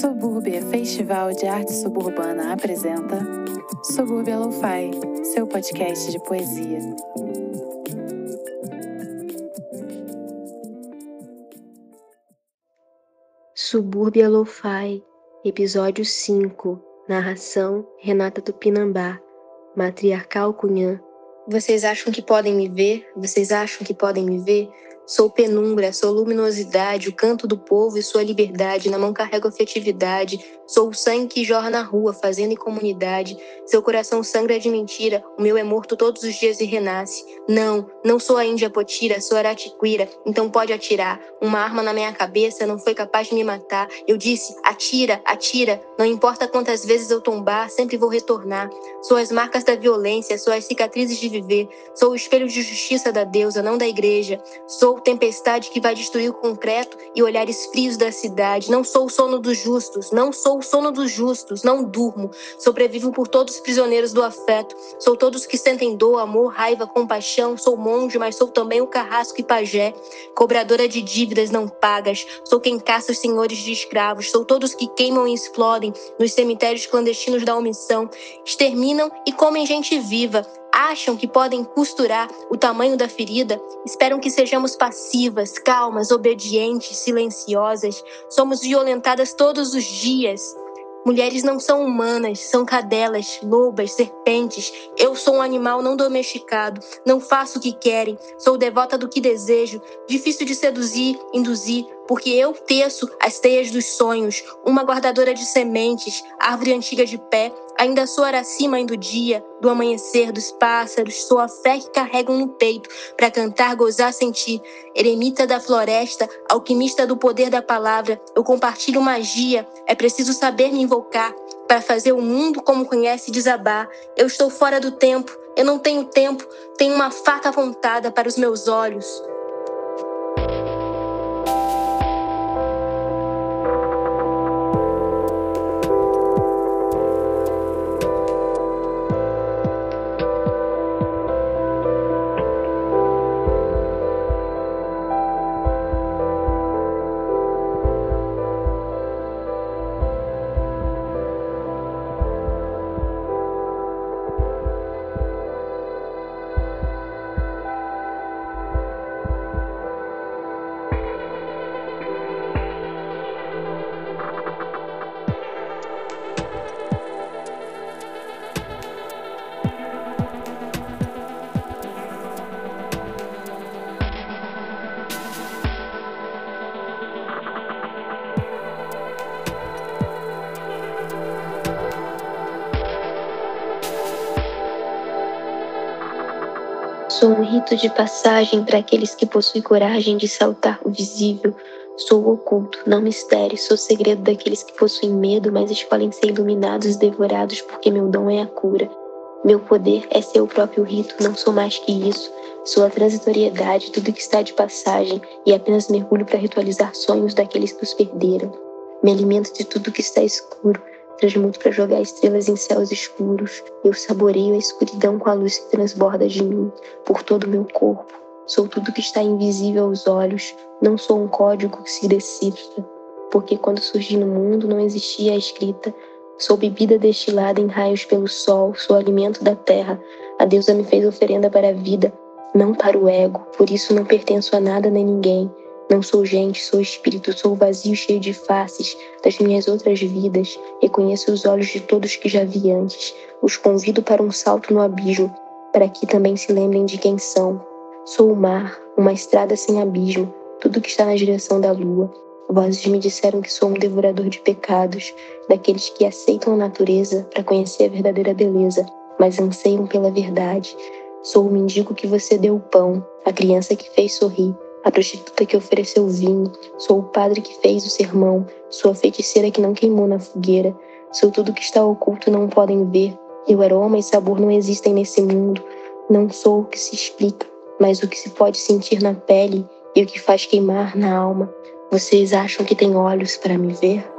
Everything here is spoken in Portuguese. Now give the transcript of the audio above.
Subúrbia Festival de Arte Suburbana apresenta Subúrbia Lo-Fi, seu podcast de poesia. Subúrbia Lo-Fi, episódio 5, narração Renata Tupinambá, matriarcal Cunhã. Vocês acham que podem me ver? Vocês acham que podem me ver? Sou penumbra, sou luminosidade, o canto do povo e sua liberdade. Na mão carrego afetividade. Sou o sangue que jorra na rua, fazendo em comunidade. Seu coração sangra de mentira, o meu é morto todos os dias e renasce. Não, não sou a Índia Potira, sou Aratiquira, então pode atirar. Uma arma na minha cabeça não foi capaz de me matar. Eu disse: atira, atira. Não importa quantas vezes eu tombar, sempre vou retornar. Sou as marcas da violência, sou as cicatrizes de viver. Sou o espelho de justiça da deusa, não da igreja. Sou tempestade que vai destruir o concreto e olhares frios da cidade. Não sou o sono dos justos, não sou o sono dos justos, não durmo. Sobrevivo por todos os prisioneiros do afeto. Sou todos que sentem dor, amor, raiva, compaixão. Sou monge, mas sou também o carrasco e pajé. Cobradora de dívidas não pagas. Sou quem caça os senhores de escravos. Sou todos que queimam e explodem nos cemitérios clandestinos da omissão. Exterminam e comem gente viva acham que podem costurar o tamanho da ferida, esperam que sejamos passivas, calmas, obedientes, silenciosas. Somos violentadas todos os dias. Mulheres não são humanas, são cadelas, lobas, serpentes. Eu sou um animal não domesticado, não faço o que querem, sou devota do que desejo, difícil de seduzir, induzir, porque eu teço as teias dos sonhos, uma guardadora de sementes, árvore antiga de pé, ainda sou Araci, mãe do dia, do amanhecer, dos pássaros, sou a fé que carregam no peito, para cantar, gozar, sentir. Eremita da floresta, alquimista do poder da palavra, eu compartilho magia, é preciso saber me invocar, para fazer o mundo como conhece desabar. Eu estou fora do tempo, eu não tenho tempo, tenho uma faca apontada para os meus olhos. Sou um rito de passagem para aqueles que possuem coragem de saltar o visível. Sou o oculto, não mistério, sou segredo daqueles que possuem medo, mas escolhem ser iluminados e devorados porque meu dom é a cura. Meu poder é ser o próprio rito, não sou mais que isso. Sou a transitoriedade, tudo que está de passagem, e apenas mergulho para ritualizar sonhos daqueles que os perderam. Me alimento de tudo que está escuro, transmuto para jogar estrelas em céus escuros. Eu saboreio a escuridão com a luz que transborda de mim, por todo o meu corpo. Sou tudo que está invisível aos olhos, não sou um código que se decifra, porque quando surgi no mundo não existia a escrita. Sou bebida destilada em raios pelo sol, sou alimento da terra. A deusa me fez oferenda para a vida, não para o ego, por isso não pertenço a nada nem ninguém. Não sou gente, sou espírito, sou vazio cheio de faces das minhas outras vidas. Reconheço os olhos de todos que já vi antes. Os convido para um salto no abismo, para que também se lembrem de quem são. Sou o mar, uma estrada sem abismo, tudo que está na direção da lua. Vozes me disseram que sou um devorador de pecados, daqueles que aceitam a natureza para conhecer a verdadeira beleza, mas anseiam pela verdade. Sou o mendigo que você deu o pão, a criança que fez sorrir, a prostituta que ofereceu o vinho, sou o padre que fez o sermão, sou a feiticeira que não queimou na fogueira, sou tudo que está oculto e não podem ver. Eu, aroma e sabor não existem nesse mundo. Não sou o que se explica, mas o que se pode sentir na pele e o que faz queimar na alma. Vocês acham que têm olhos para me ver?